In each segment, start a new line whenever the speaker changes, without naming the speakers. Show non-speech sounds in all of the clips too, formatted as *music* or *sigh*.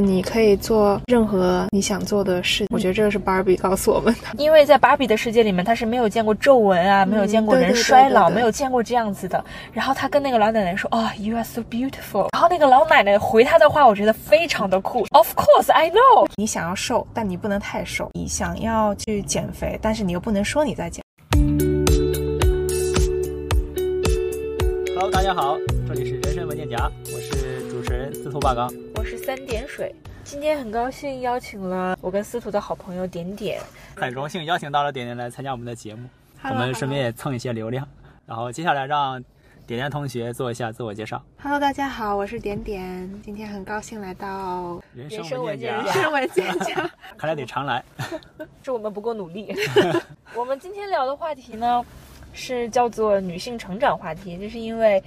你可以做任何你想做的事。我觉得这个是芭比告诉我们的，
因为在芭比的世界里面，她是没有见过皱纹啊，没有见过人衰老，没有见过这样子的。然后她跟那个老奶奶说：“哦，You are so beautiful。”然后那个老奶奶回她的话，我觉得非常的酷。Of course, I know。
你想要瘦，但你不能太瘦；你想要去减肥，但是你又不能说你在减。
Hello，大家好，这里是人生文件夹，我是人司徒霸刚。
我是三点水，今天很高兴邀请了我跟司徒的好朋友点点，
很荣幸邀请到了点点来参加我们的节目，我们顺便也蹭一些流量。然后接下来让点点同学做一下自我介绍。
Hello，大家好，我是点点，今天很高兴来到
人生文件夹，
人生文件夹，
看来得常来，*laughs*
是我们不够努力。*laughs* 我们今天聊的话题呢，是叫做女性成长话题，这是因为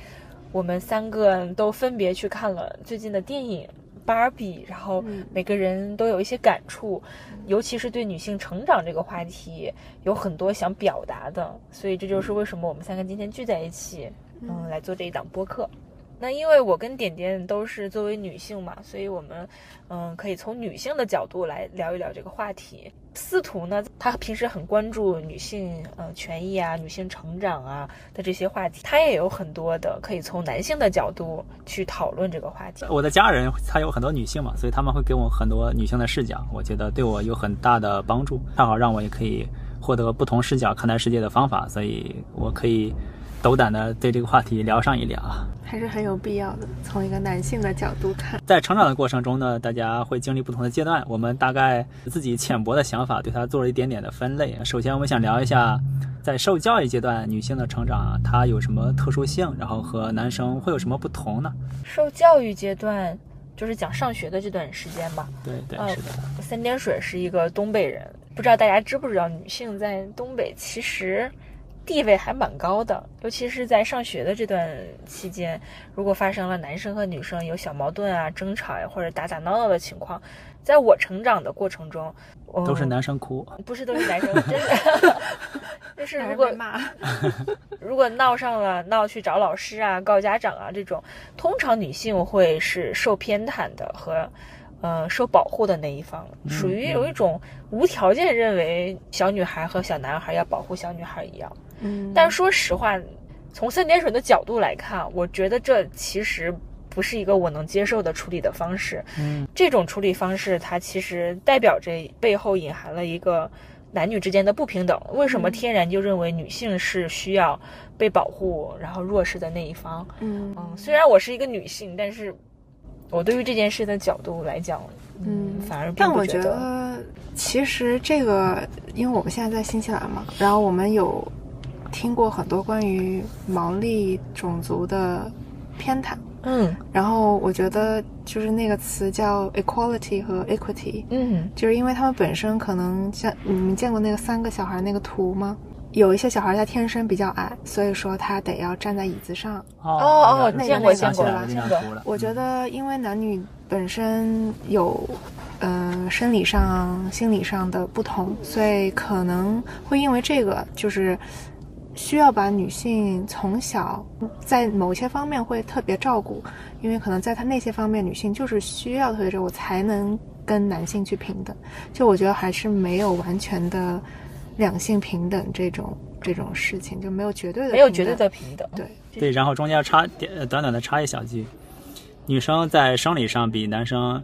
我们三个都分别去看了最近的电影。芭比，然后每个人都有一些感触，尤其是对女性成长这个话题有很多想表达的，所以这就是为什么我们三个今天聚在一起，嗯，来做这一档播客。那因为我跟点点都是作为女性嘛，所以我们嗯可以从女性的角度来聊一聊这个话题。司徒呢，他平时很关注女性呃权益啊、女性成长啊的这些话题，他也有很多的可以从男性的角度去讨论这个话题。
我的家人他有很多女性嘛，所以他们会给我很多女性的视角，我觉得对我有很大的帮助，正好让我也可以获得不同视角看待世界的方法，所以我可以。斗胆的对这个话题聊上一聊啊，
还是很有必要的。从一个男性的角度看，
在成长的过程中呢，大家会经历不同的阶段。我们大概自己浅薄的想法，对它做了一点点的分类。首先，我们想聊一下，在受教育阶段，女性的成长啊它有什么特殊性，然后和男生会有什么不同呢？
受教育阶段就是讲上学的这段时间吧。
对对，是的。
三点水是一个东北人，不知道大家知不知道，女性在东北其实。地位还蛮高的，尤其是在上学的这段期间，如果发生了男生和女生有小矛盾啊、争吵呀，或者打打闹闹的情况，在我成长的过程中，
都是男生哭，
不是都是男生，*laughs* 真的，就是如果骂 *laughs* 如果闹上了，闹去找老师啊、告家长啊这种，通常女性会是受偏袒的和。呃，受保护的那一方，属于有一种无条件认为小女孩和小男孩要保护小女孩一样。嗯，但说实话，从三点水的角度来看，我觉得这其实不是一个我能接受的处理的方式。嗯，这种处理方式，它其实代表着背后隐含了一个男女之间的不平等。为什么天然就认为女性是需要被保护，然后弱势的那一方？嗯嗯，虽然我是一个女性，但是。我对于这件事的角度来讲，嗯，反而
但我觉得，其实这个，因为我们现在在新西兰嘛，然后我们有听过很多关于毛利种族的偏袒，嗯，然后我觉得就是那个词叫 equality 和 equity，嗯，就是因为他们本身可能像你们见过那个三个小孩那个图吗？有一些小孩他天生比较矮，所以说他得要站在椅子上。
哦哦，见过见过
见过。我觉得因为男女本身有，呃，生理上、心理上的不同，所以可能会因为这个，就是需要把女性从小在某些方面会特别照顾，因为可能在她那些方面，女性就是需要特别照顾，才能跟男性去平等。就我觉得还是没有完全的。两性平等这种这种事情就没有绝对的，
没有绝对的平等。
对
对，然后中间插点短短的插一小句，女生在生理上比男生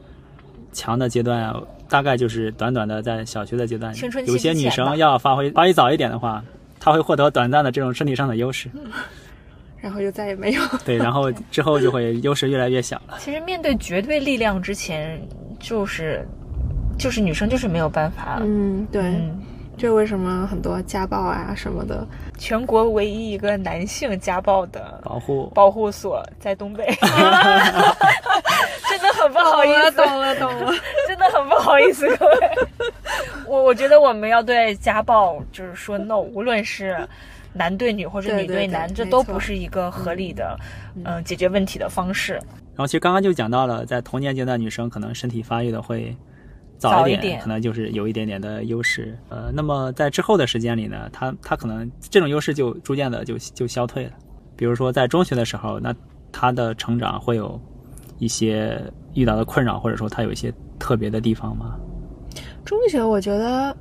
强的阶段，大概就是短短的在小学的阶段。有些女生要发挥发育早一点的话，她会获得短暂的这种身体上的优势，
然后就再也没有。*laughs*
对，然后 *laughs* 之后就会优势越来越小了。
其实面对绝对力量之前，就是就是女生就是没有办法。
嗯，对。这为什么很多家暴啊什么的？
全国唯一一个男性家暴的
保护
保护所在东北，*laughs* 真的很不好意思，
懂了懂了，*laughs*
真的很不好意思各位。我我觉得我们要对家暴就是说 no，无论是男对女或者女对男，这都不是一个合理的嗯解决问题的方式。
然后其实刚刚就讲到了，在童年阶段，女生可能身体发育的会。
早
一点，可能就是有一点点的优势。呃，那么在之后的时间里呢，他他可能这种优势就逐渐的就就消退了。比如说在中学的时候，那他的成长会有一些遇到的困扰，或者说他有一些特别的地方吗？
中学我觉得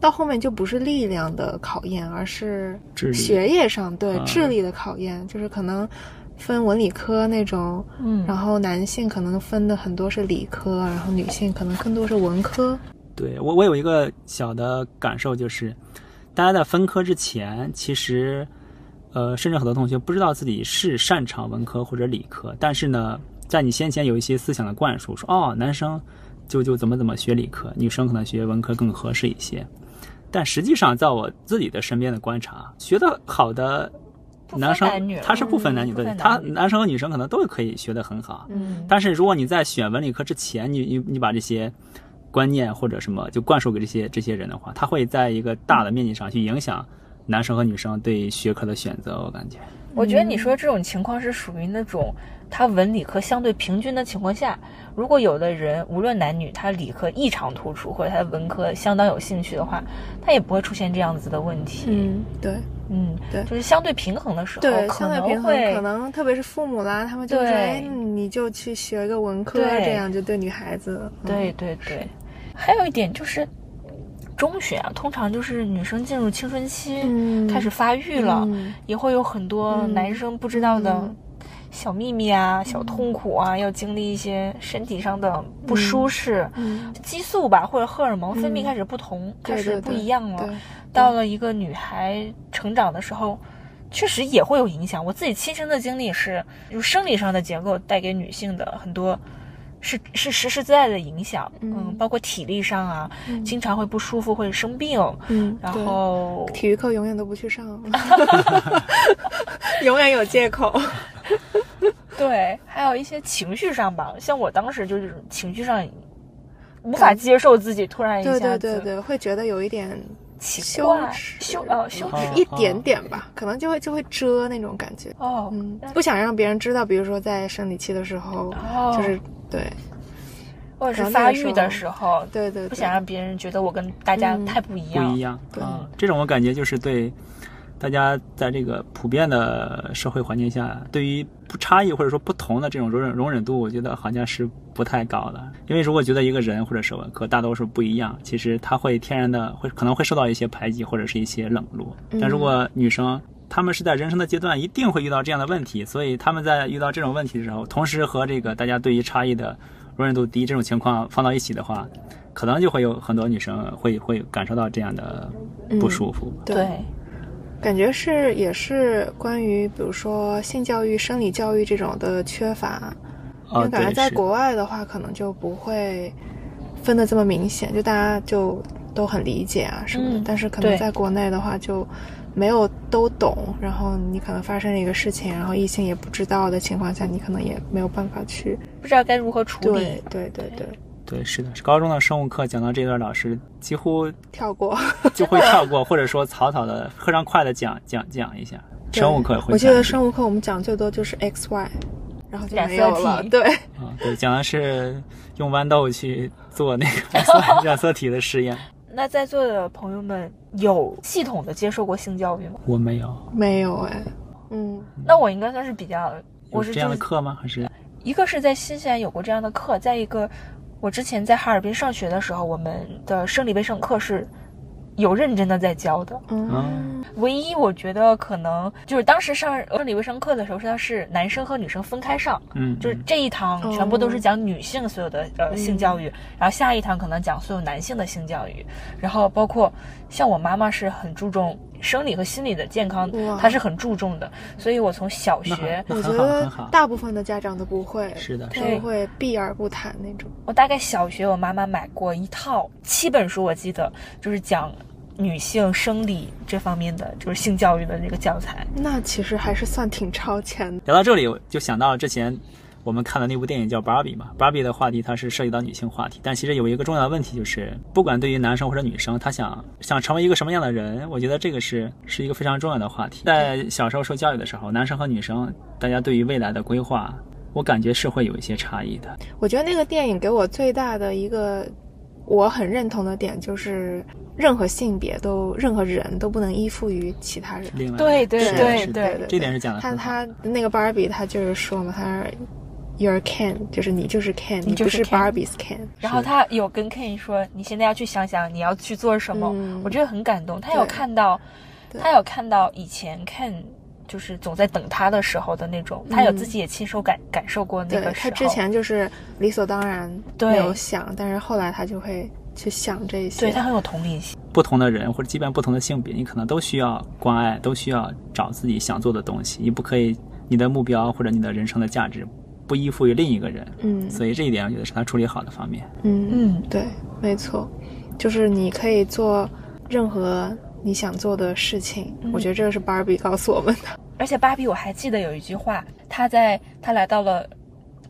到后面就不是力量的考验，而是学业上对
啊
智力的考验，就是可能分文理科那种，
嗯
然后男性可能分的很多是理科，然后女性可能更多是文科。
对我，我有一个小的感受，就是大家在分科之前，其实，呃，甚至很多同学不知道自己是擅长文科或者理科，但是呢，在你先前有一些思想的灌输，说哦，男生就就怎么怎么学理科，女生可能学文科更合适一些。但实际上，在我自己的身边的观察，学得好的男生
男
他是不分男女
嗯
的，他
男
生和女生可能都可以学得很好。
嗯
但是如果你在选文理科之前，你你你把这些观念或者什么就灌输给这些这些人的话，他会在一个大的面积上去影响男生和女生对学科的选择。我感觉，
我觉得你说这种情况是属于那种他文理科相对平均的情况下，如果有的人无论男女，他理科异常突出，或者他的文科相当有兴趣的话，他也不会出现这样子的问题。
嗯，对。
嗯，
对。
就是相对平衡的时候，
对，
可
相对平衡，可能特别是父母啦，他们就说，
对。
哎，你就去学一个文科，这样就对女孩子，嗯。
对对对。还有一点就是，中学啊，通常就是女生进入青春期，
嗯。
开始发育了，
嗯。
也会有很多
嗯。
男生不知道的
嗯
小秘密啊、小痛苦啊，要经历一些身体上的不舒适。
嗯，
激素吧，或者荷尔蒙分泌
嗯
开始不同，开始不一样了。
对，
到了一个女孩成长的时候，确实也会有影响。我自己亲身的经历是，就生理上的结构带给女性的很多是是实实在在的影响，
嗯
包括体力上啊，
嗯
经常会不舒服，会生病，
嗯，
然后
体育课永远都不去上，*laughs* 永远有借口。*laughs*
对，还有一些情绪上吧，像我当时就是情绪上无法接受自己突然一下
对
子
对对对，会觉得有一点
奇
羞
怪
耻，
羞呃羞
哦
耻
一点点吧，可能就会就会遮那种感觉。
哦，
嗯，不想让别人知道，比如说在生理期的时候，
哦
就是对
或者是发育的
时候，对对，对
不想让别人觉得我跟大家
嗯
太不一样不。
一样
对
啊。这种我感觉就是对大家在这个普遍的社会环境下，对于不差异或者说不同的这种容忍容忍度，我觉得好像是不太高的。因为如果觉得一个人或者是和大多数不一样，其实他会天然的会可能会受到一些排挤或者是一些冷落。但如果女生，她们是在人生的阶段一定会遇到这样的问题，所以她们在遇到这种问题的时候，同时和这个大家对于差异的容忍度低这种情况放到一起的话，可能就会有很多女生会会感受到这样的不舒服。
对，
感觉是也是关于比如说性教育、生理教育这种的缺乏，因
啊，
为感觉在国外的话，可能就不会分的这么明显，就大家就都很理解啊什么的。
嗯
但是可能在国内的话，就没有都懂，然后你可能发生了一个事情，然后异性也不知道的情况下，你可能也没有办法去。
不知道该如何处
对
理。
对对对，
对，是的，高中的生物课讲到这段，老师几乎
跳过。
就会跳过，或者说草草的非常快的讲讲讲一下。生物课会
我记得生物课我们讲最多就是 x y，然后就
染色
没有了。
体
对，
啊，对，讲的是用豌豆去做那个染色 *laughs* 染色体的实验。
那在座的朋友们有系统的接受过性教育吗？
我没有，
没有哎。嗯
那我应该算是比较，我
是这样的课吗？还是
一个是在新西兰有过这样的课，再一个，我之前在哈尔滨上学的时候，我们的生理卫生课是有认真的在教的。
嗯
唯一我觉得可能就是当时上生理卫生课的时候，它是男生和女生分开上，
嗯，
就是这一堂全部都是讲女性所有的、呃性教育，然后下一堂可能讲所有男性的性教育，然后包括像我妈妈是很注重生理和心理的健康他，是很注重的，所以我从小学
那很好，
我觉得。大部分的家长都不会，
是的，是
对
的，
都会避而不谈那种。
我大概小学，我妈妈买过一套七本书，我记得就是讲女性生理这方面的，就是性教育的那个教材。
那其实还是算挺超前的。
聊到这里，我就想到之前我们看的那部电影叫《芭比》嘛，《芭比》的话题它是涉及到女性话题，但其实有一个重要的问题就是，不管对于男生或者女生，他想想成为一个什么样的人，我觉得这个是是一个非常重要的话题。在小时候受教育的时候，男生和女生大家对于未来的规划，我感觉是会有一些差异的。
我觉得那个电影给我最大的一个我很认同的点就是，任何性别都、任何人都不能依附于其他人。
另外，
对对对对
这点是讲的
他
很好。
他那个芭比，他就是说嘛，他 You're Ken，就是你就是 Ken，
你
就是 Barbie's Ken。
然后他有跟 Ken 说，你现在要去想想你要去做什么。我觉得很感动。他有看到，他有看到以前 Ken 就是总在等他的时候的那种，他有自己也亲手感感受过那个
时候。他之前就是理所当然没有想，但是后来他就会去想这些。
对他很有同理心。
不同的人或者即便不同的性别，你可能都需要关爱，都需要找自己想做的东西。你不可以，你的目标或者你的人生的价值。不依附于另一个人，
嗯，
所以这一点我觉得是他处理好的方面。
嗯嗯，对，没错，就是你可以做任何你想做的事情。我觉得这个是芭比告诉我们的。
而且芭比我还记得有一句话，她在她来到了。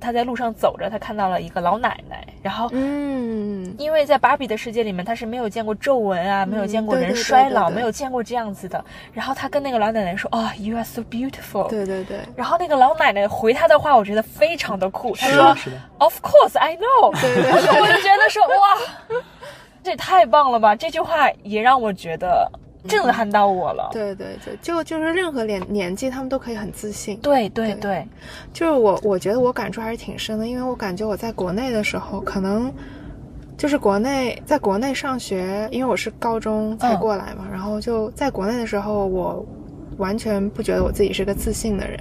他在路上走着，他看到了一个老奶奶，然后，
嗯，
因为在芭比的世界里面，他是没有见过皱纹啊，没有见过人衰老，没有见过这样子的。然后他跟那个老奶奶说：“哦，You are so beautiful。”
对对对。
然后那个老奶奶回他的话，我觉得非常的酷。他说：“Of course, I know。”
对对。
我就觉得说，哇，这也太棒了吧！这句话也让我觉得。震撼到我了。
对对对，就就是任何年年纪，他们都可以很自信。
对对对，
就是我我觉得我感触还是挺深的，因为我感觉我在国内的时候，可能就是国内在国内上学，因为我是高中才过来嘛，然后就在国内的时候，我完全不觉得我自己是个自信的人，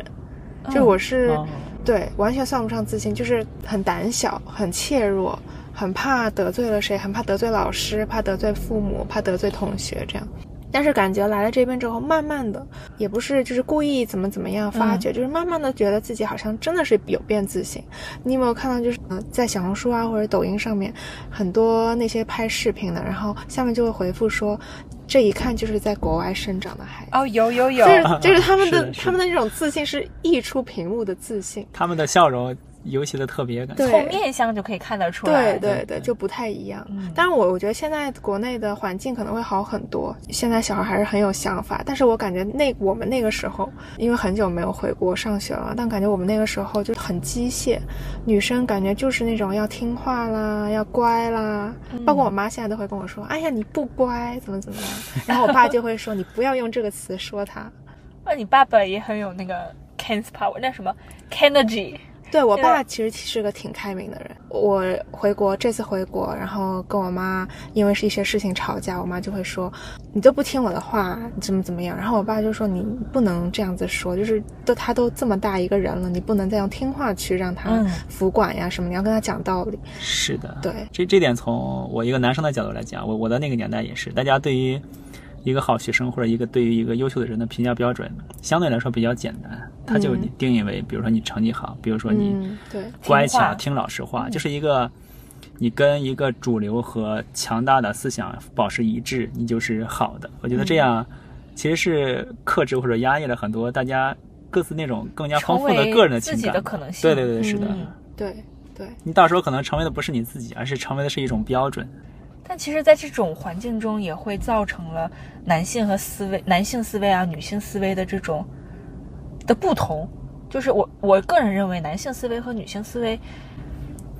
就我是对完全算不上自信，就是很胆小、很怯弱、很怕得罪了谁，很怕得罪老师，怕得罪父母，怕得罪同学这样。但是感觉来了这边之后，慢慢的，也不是就是故意怎么怎么样发觉，就是慢慢的觉得自己好像真的是有变自信。你有没有看到，就是在小红书啊或者抖音上面，很多那些拍视频的，然后下面就会回复说，这一看就是在国外生长的孩子。
哦，有有有，
就是就是他们的 *laughs* 他们的那种自信是溢出屏幕的自信，
他们的笑容。尤其的特别感，
从面相就可以看得出来，
对对对，就不太一样。但是我我觉得现在国内的环境可能会好很多，现在小孩还是很有想法。但是我感觉那我们那个时候，因为很久没有回国上学了，但感觉我们那个时候就很机械，女生感觉就是那种要听话啦，要乖啦。包括我妈现在都会跟我说：“哎呀，你不乖，怎么怎么样。”然后我爸就会说：“你不要用这个词说他。”
那你爸爸也很有那个 Ken's power，那什么 Kennedy。
对我爸其实是个挺开明的人。我回国这次回国，然后跟我妈因为是一些事情吵架，我妈就会说你都不听我的话，你怎么怎么样。然后我爸就说你不能这样子说，就是都他都这么大一个人了，你不能再用听话去让他服管呀什么，你要跟他讲道理。
是的，
对
这这点从我一个男生的角度来讲，我我的那个年代也是，大家对于。一个好学生或者一个对于一个优秀的人的评价标准，相对来说比较简单，他就定义为，比如说你成绩好，比如说你乖巧听老师话，就是一个你跟一个主流和强大的思想保持一致，你就是好的。我觉得这样其实是克制或者压抑了很多大家各自那种更加丰富的个人的情感
的可能性。
对对对，是的，
对对，
你到时候可能成为的不是你自己，而是成为的是一种标准。
但其实，在这种环境中，也会造成了男性和思维、男性思维啊、女性思维的这种的不同。就是我我个人认为，男性思维和女性思维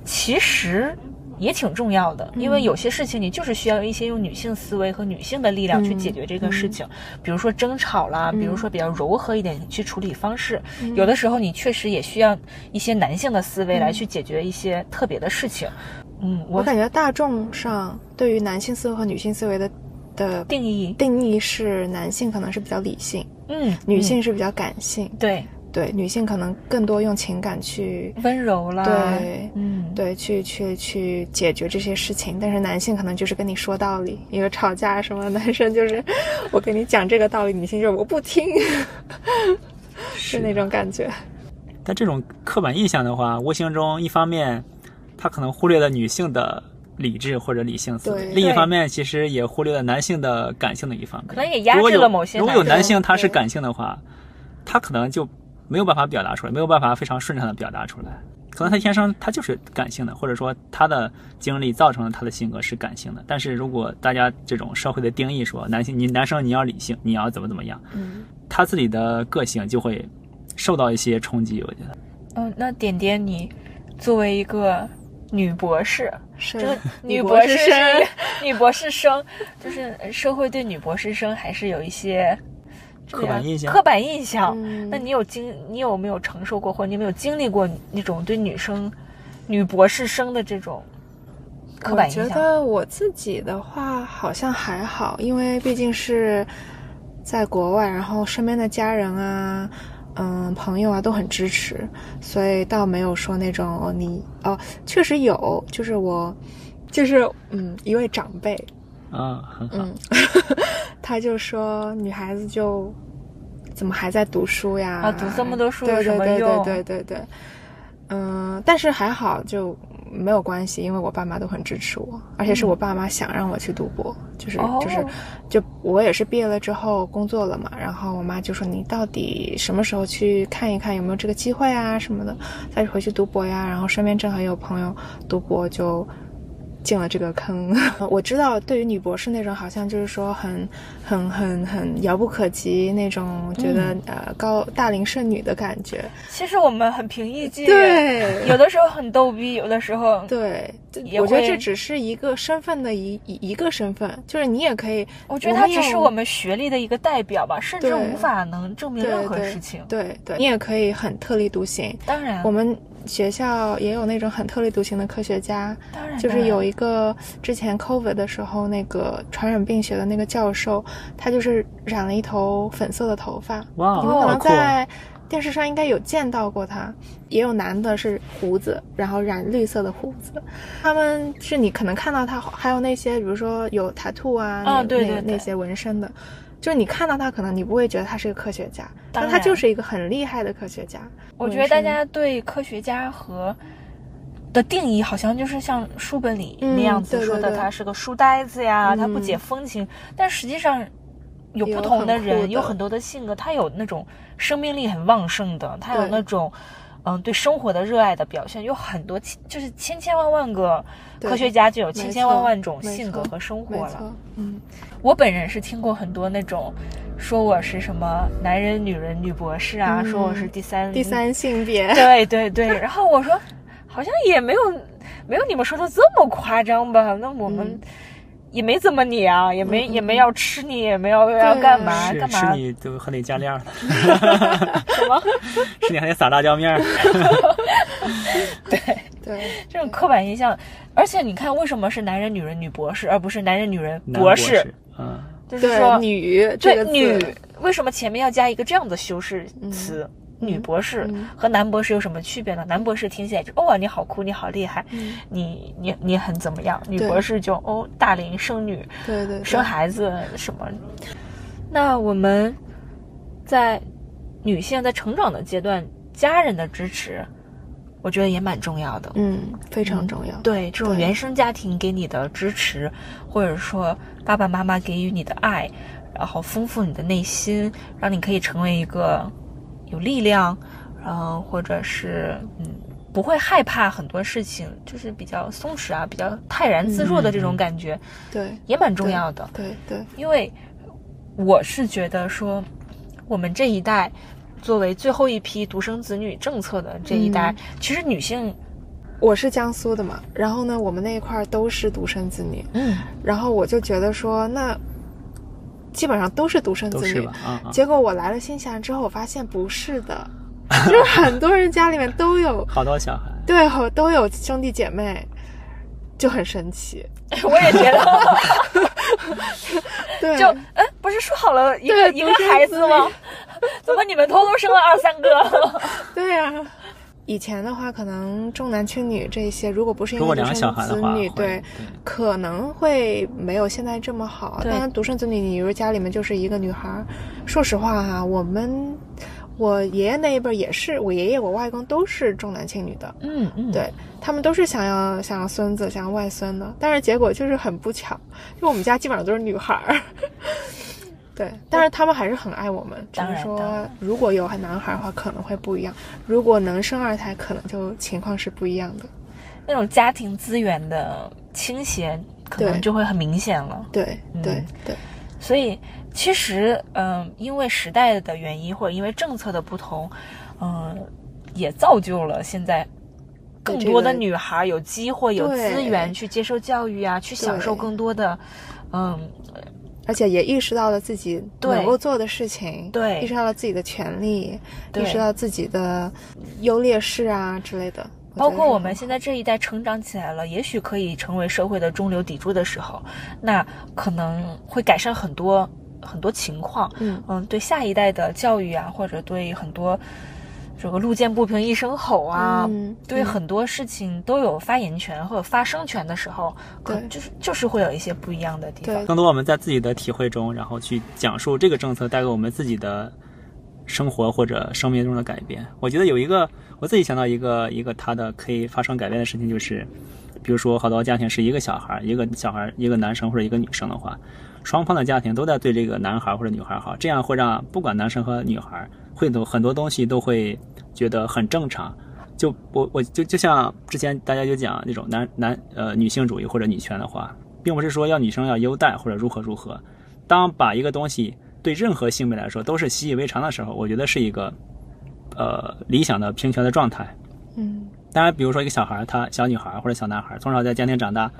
其实也挺重要的，因为有些事情你就是需要一些用女性思维和女性的力量去解决这个事情。比如说争吵啦，比如说比较柔和一点去处理方式，有的时候你确实也需要一些男性的思维来去解决一些特别的事情。嗯，
我感觉大众上对于男性思维和女性思维的的
定义。
定义是男性可能是比较理性，
嗯，
女性是比较感性，
对。
对，女性可能更多用情感去
温柔啦，
对，
嗯，
对，去去去解决这些事情，但是男性可能就是跟你说道理，因为吵架什么，男生就是我跟你讲这个道理，女性就是我不听，*laughs* 是那种感觉。
但这种刻板印象的话，无形中一方面。他可能忽略了女性的理智或者理性思维，另一方面，其实也忽略了男性的感性的一方面。
可能也压制了某些。
如果有男性他是感性的话，他可能就没有办法表达出来，没有办法非常顺畅的表达出来。可能他天生他就是感性的，或者说他的经历造成了他的性格是感性的。但是如果大家这种社会的定义说男性你男生你要理性，你要怎么怎么样，
嗯，
他自己的个性就会受到一些冲击。我觉得。
嗯，那点点你作为一个。女博士，这个
女
博士
生，*laughs*
女博士生，就是社会对女博士生还是有一些
刻板印象。
刻板印象。那你有经，你有没有承受过，或者你有没有经历过那种对女生、女博士生的这种刻板印
象？我觉得我自己的话好像还好，因为毕竟是在国外，然后身边的家人啊。嗯，朋友啊都很支持，所以倒没有说那种你哦，确实有，就是我，就是嗯，一位长辈
啊，很好，*laughs*
他就说女孩子就怎么还在读书呀？
啊，读这么多书
有什么用？对对对对对，嗯，但是还好就。没有关系，因为我爸妈都很支持我，而且是我爸妈想让我去读博，就是就是，就我也是毕业了之后工作了嘛，然后我妈就说你到底什么时候去看一看有没有这个机会啊什么的，再回去读博呀，然后身边正好有朋友读博就。进了这个坑，*laughs* 我知道，对于女博士那种，好像就是说很、很、很、很遥不可及那种，觉得呃高大龄剩女的感觉。
其实我们很平易近
人，
对，有的时候很逗逼，有的时候
对。我觉得这只是一个身份的一一个身份，就是你也可以。
我觉得它只是我们学历的一个代表吧，甚至无法能证明任何事情。
对对，你也可以很特立独行。
当然，
我们。学校也有那种很特立独行的科学家，
当然，
就是有一个之前 COVID 的时候，那个传染病学的那个教授，他就是染了一头粉色的头发。
哇，
你们可能在电视上应该有见到过他。也有男的是胡子，然后染绿色的胡子，他们是你可能看到他，还有那些比如说有 tattoo 啊，
啊对对
那些纹身的。就是你看到他，可能你不会觉得他是个科学家，但他就是一个很厉害的科学家。
我觉得大家对科学家和的定义，好像就是像书本里那样子说的，他是个书呆子呀，他不解风情。但实际上，有不同的人，有很多的性格，他有那种生命力很旺盛的，他有那种。嗯，对生活的热爱的表现有很多，就是千千万万个科学家就有千千万万种性格和生活了。
嗯，
我本人是听过很多那种说我是什么男人、女人、女博士啊，说我是第三
第三性别。
对对对，然后我说好像也没有没有你们说的这么夸张吧？那我们。也没怎么你啊，也没也没要吃你，也没要要干嘛干嘛？
吃你都还得加料呢。*laughs*
什么？*laughs*
吃你还得撒辣椒面儿。*laughs*
对
对，
这种刻板印象，而且你看，为什么是男人、女人、女博士，而不是男人、女人、
博
士？
嗯，
就是说
女
对女，为什么前面要加一个这样的修饰词？女博士和男博士有什么区别呢？男博士听起来就哦，你好酷，你好厉害，你你你很怎么样？女博士就哦，大龄剩女，
对对，
生孩子什么？那我们在女性在成长的阶段，家人的支持，我觉得也蛮重要的。
嗯，非常重要。
对，这种原生家庭给你的支持，或者说爸爸妈妈给予你的爱，然后丰富你的内心，让你可以成为一个。有力量，然后，或者是嗯，不会害怕很多事情，就是比较松弛啊，比较泰然自若的这种感觉，
对，
也蛮重要的。
对对，
因为我是觉得说，我们这一代作为最后一批独生子女政策的这一代，其实女性，
我是江苏的嘛，然后呢，我们那一块都是独生子女，
嗯，
然后我就觉得说那。基本上都是独生子女，结果我来了新西兰之后，我发现不是的，*laughs* 就是很多人家里面都有
好多小孩，
对，都有兄弟姐妹，就很神奇。*laughs*
我也觉得，*laughs*
对，
就哎，不是说好了一个一个孩子吗？怎么你们偷偷生了二三个？
对呀。以前的话，可能重男轻女这些，如果不是因为独生子女，对，可能会没有现在这么好。当然，独生子女，你如家里面就是一个女孩，说实话哈，我们我爷爷那一辈也是，我爷爷我外公都是重男轻女的，
嗯嗯，
对他们都是想要想要孙子，想要外孙的，但是结果就是很不巧，就我们家基本上都是女孩。对，但是他们还是很爱我们。只是说，如果有男孩的话，可能会不一样；如果能生二胎，可能就情况是不一样的。
那种家庭资源的倾斜，可能就会很明显了。
对对对。
所以，其实，嗯，因为时代的原因，或者因为政策的不同，嗯，也造就了现在更多的女孩有机会、有资源去接受教育啊，去享受更多的，嗯。
而且也意识到了自己能够做的事情，
对，
意识到了自己的权利，意识到自己的优劣势啊之类的。
包括我们现在这一代成长起来了，也许可以成为社会的中流砥柱的时候，那可能会改善很多很多情况。
嗯
嗯，对下一代的教育啊，或者对很多。这个路见不平一声吼啊，对很多事情都有发言权或者发声权的时候，
对，
就是就是会有一些不一样的地方。
更多我们在自己的体会中，然后去讲述这个政策带给我们自己的生活或者生命中的改变。我觉得有一个我自己想到一个一个他的可以发生改变的事情，就是比如说好多家庭是一个小孩，一个小孩一个男生或者一个女生的话，双方的家庭都在对这个男孩或者女孩好，这样会让不管男生和女孩。会都很多东西都会觉得很正常，就我我就就像之前大家就讲那种男男呃女性主义或者女权的话，并不是说要女生要优待或者如何如何。当把一个东西对任何性别来说都是习以为常的时候，我觉得是一个呃理想的平权的状态。
嗯，
当然，比如说一个小孩，他小女孩或者小男孩从小在家庭长大，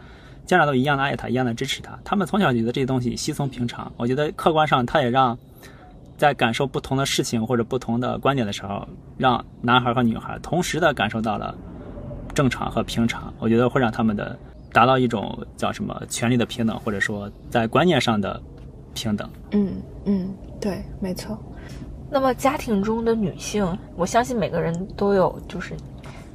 家长都一样的爱他，一样的支持他，他们从小觉得这些东西稀松平常。我觉得客观上他也让。在感受不同的事情或者不同的观点的时候，让男孩和女孩同时的感受到了正常和平常，我觉得会让他们的达到一种叫什么权利的平等，或者说在观念上的平等。
嗯嗯，对，没错。
那么家庭中的女性，我相信每个人都有，就是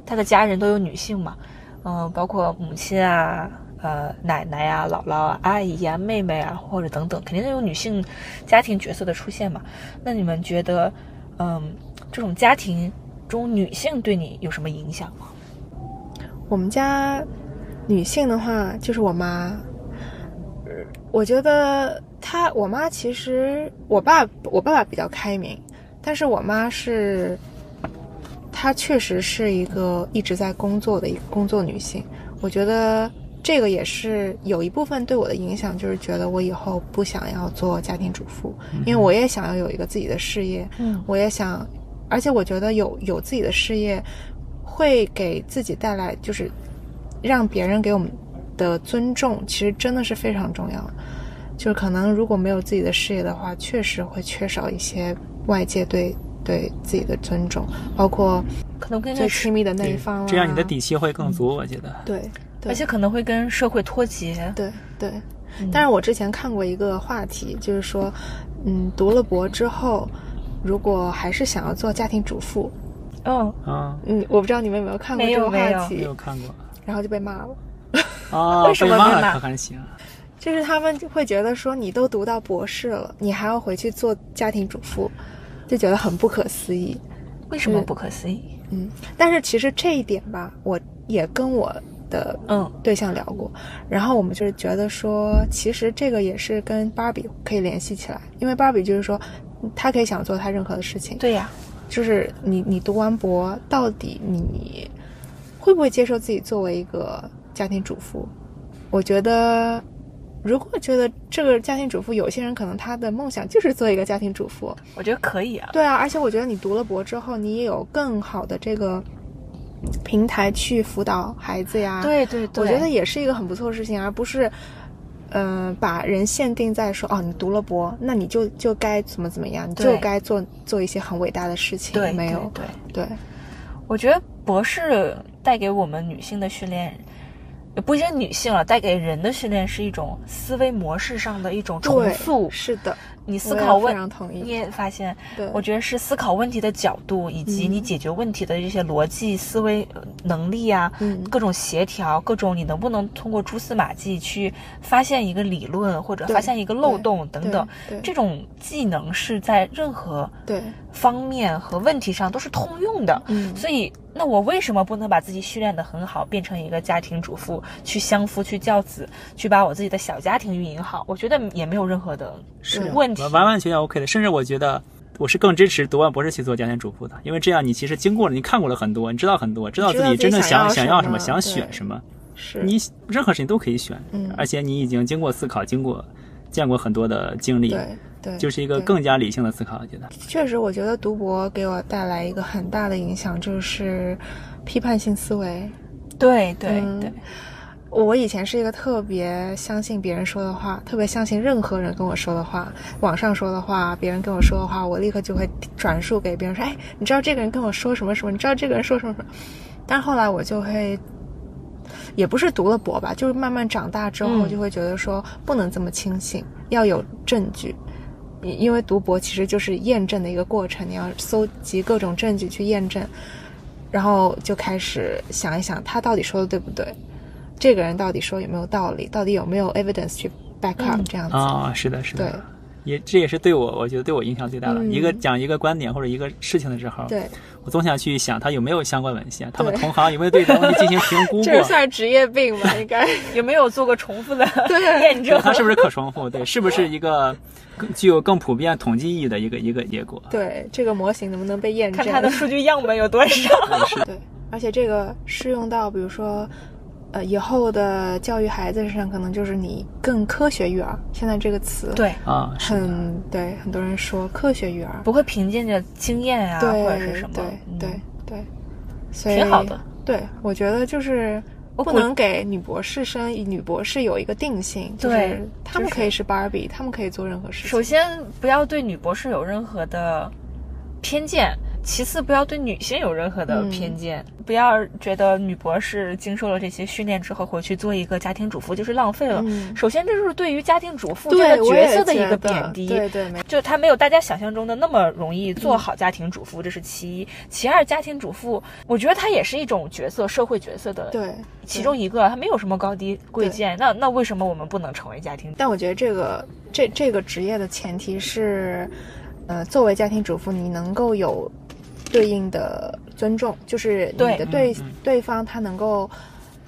他的家人都有女性嘛，嗯，包括母亲啊。呃，奶奶呀、姥姥啊、阿姨呀、妹妹啊，或者等等，肯定都有女性家庭角色的出现嘛。那你们觉得，嗯，这种家庭中女性对你有什么影响吗？
我们家女性的话，就是我妈。我觉得她，我妈其实，我爸，我爸爸比较开明，但是我妈是，她确实是一个一直在工作的一个工作女性。我觉得。这个也是有一部分对我的影响，就是觉得我以后不想要做家庭主妇，因为我也想要有一个自己的事业。
嗯，
我也想，而且我觉得有有自己的事业，会给自己带来就是让别人给我们的尊重，其实真的是非常重要。就是可能如果没有自己的事业的话，确实会缺少一些外界对对自己的尊重，包括
可能跟
最亲密的那一方。
这样你的底气会更足，我觉得。
对。
而且可能会跟社会脱节。
对对，但是我之前看过一个话题，就是说，嗯，读了博之后，如果还是想要做家庭主妇，
嗯
啊，
嗯，我不知道你们有没有看过这个话题，
没有看过，
然后就被骂了。
啊，*laughs*
为什么
被骂？可还行。
就是他们就会觉得说，你都读到博士了，你还要回去做家庭主妇，就觉得很不可思议。
为什么不可思议？
嗯，但是其实这一点吧，我也跟我。的
嗯
对象聊过，然后我们就是觉得说，其实这个也是跟芭比可以联系起来，因为芭比就是说，她可以想做她任何的事情。
对呀，
就是你你读完博，到底你会不会接受自己作为一个家庭主妇？我觉得，如果觉得这个家庭主妇，有些人可能他的梦想就是做一个家庭主妇，
我觉得可以啊。
对啊，而且我觉得你读了博之后，你也有更好的这个。平台去辅导孩子呀，
对对对，
我觉得也是一个很不错的事情，而不是，嗯，把人限定在说哦，你读了博，那你就就该怎么怎么样，你就该做做一些很伟大的事情。
对，
没有，
对
对，
我觉得博士带给我们女性的训练。也不仅女性了，带给人的训练是一种思维模式上的一种重塑。
是的，
你思考问，
你
也发现，
对，
我觉得是思考问题的角度，以及你解决问题的这些逻辑思维能力啊，
嗯，
各种协调，各种你能不能通过蛛丝马迹去发现一个理论或者发现一个漏洞等等，这种技能是在任何
对
方面和问题上都是通用的。
嗯，
所以。那我为什么不能把自己训练得很好，变成一个家庭主妇，去相夫去教子，去把我自己的小家庭运营好？我觉得也没有任何的问题，
完完全全 OK 的。甚至我觉得我是更支持读完博士去做家庭主妇的，因为这样你其实经过了，你看过了很多，你知道很多，知道自己真正想
想
要什么，想选什么。
是
你任何事情都可以选，
嗯，
而且你已经经过思考，经过见过很多的经历。
对。对，
就是一个更加理性的思考，我觉得
确实，我觉得读博给我带来一个很大的影响，就是批判性思维。
对对对，
我以前是一个特别相信别人说的话，特别相信任何人跟我说的话，网上说的话，别人跟我说的话，我立刻就会转述给别人说，哎，你知道这个人跟我说什么什么？你知道这个人说什么什么？但是后来我就会，也不是读了博吧，就是慢慢长大之后就会觉得说，不能这么轻信，要有证据。因为读博其实就是验证的一个过程，你要搜集各种证据去验证，然后就开始想一想他到底说的对不对，这个人到底说有没有道理，到底有没有 evidence 去 back up 这样子
啊？是的，是
的，
对，也这也是对我，我觉得对我影响最大的一个讲一个观点或者一个事情的时候，
对
我总想去想他有没有相关文献，他们同行有没有对这东西进行评估 *laughs* 过，
这算职业病吧？应该 *laughs*
有没有做过重复的 *laughs* 验证？
它是不是可重复？对，是不是一个？具有更普遍统计意义的一个一个结果。
对这个模型能不能被验证？
看它的数据样本有多少？
对，而且这个适用到，比如说，呃，以后的教育孩子身上，可能就是你更科学育儿。现在这个词，
对
啊，
很对，很多人说科学育儿
不会凭借着经验啊，或者是什么，
对对对，所以
挺好的。
对，我觉得就是。不能给女博士生、女博士有一个定性，
就是，
他们可以是芭比，他们可以做任何事情。
首先，不要对女博士有任何的偏见。其次，不要对女性有任何的偏见，不要觉得女博士经受了这些训练之后回去做一个家庭主妇就是浪费了。首先，这就是对于家庭主妇这个角色的一个贬低。
对对，
就她没有大家想象中的那么容易做好家庭主妇，这是其一。其二，家庭主妇，我觉得她也是一种角色，社会角色的
对
其中一个，她没有什么高低贵贱。那那为什么我们不能成为家庭？
但我觉得这个这这个职业的前提是，呃，作为家庭主妇，你能够有。对应的尊重，就是你的对对方他能够，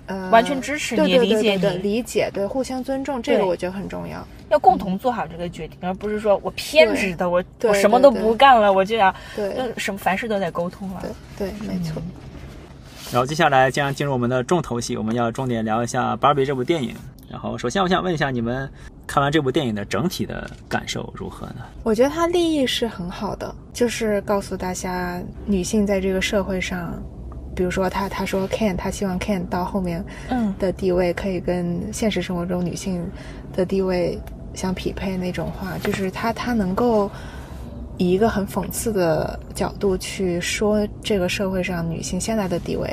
呃，
完全支持你，理解你，
理解，对，互相尊重，这个我觉得很重要，
要共同做好这个决定，而不是说我偏执的，我我什么都不干了，我就要，
对，
什么凡事都得沟通了，
对，对，没错。
然后接下来将进入我们的重头戏，我们要重点聊一下《芭比》这部电影。然后，首先我想问一下你们。看完这部电影的整体的感受如何呢？
我觉得它立意是很好的，就是告诉大家女性在这个社会上，比如说他他说 Ken，他希望 Ken 到后面嗯的地位可以跟现实生活中女性的地位相匹配那种话，就是他他能够以一个很讽刺的角度去说这个社会上女性现在的地位。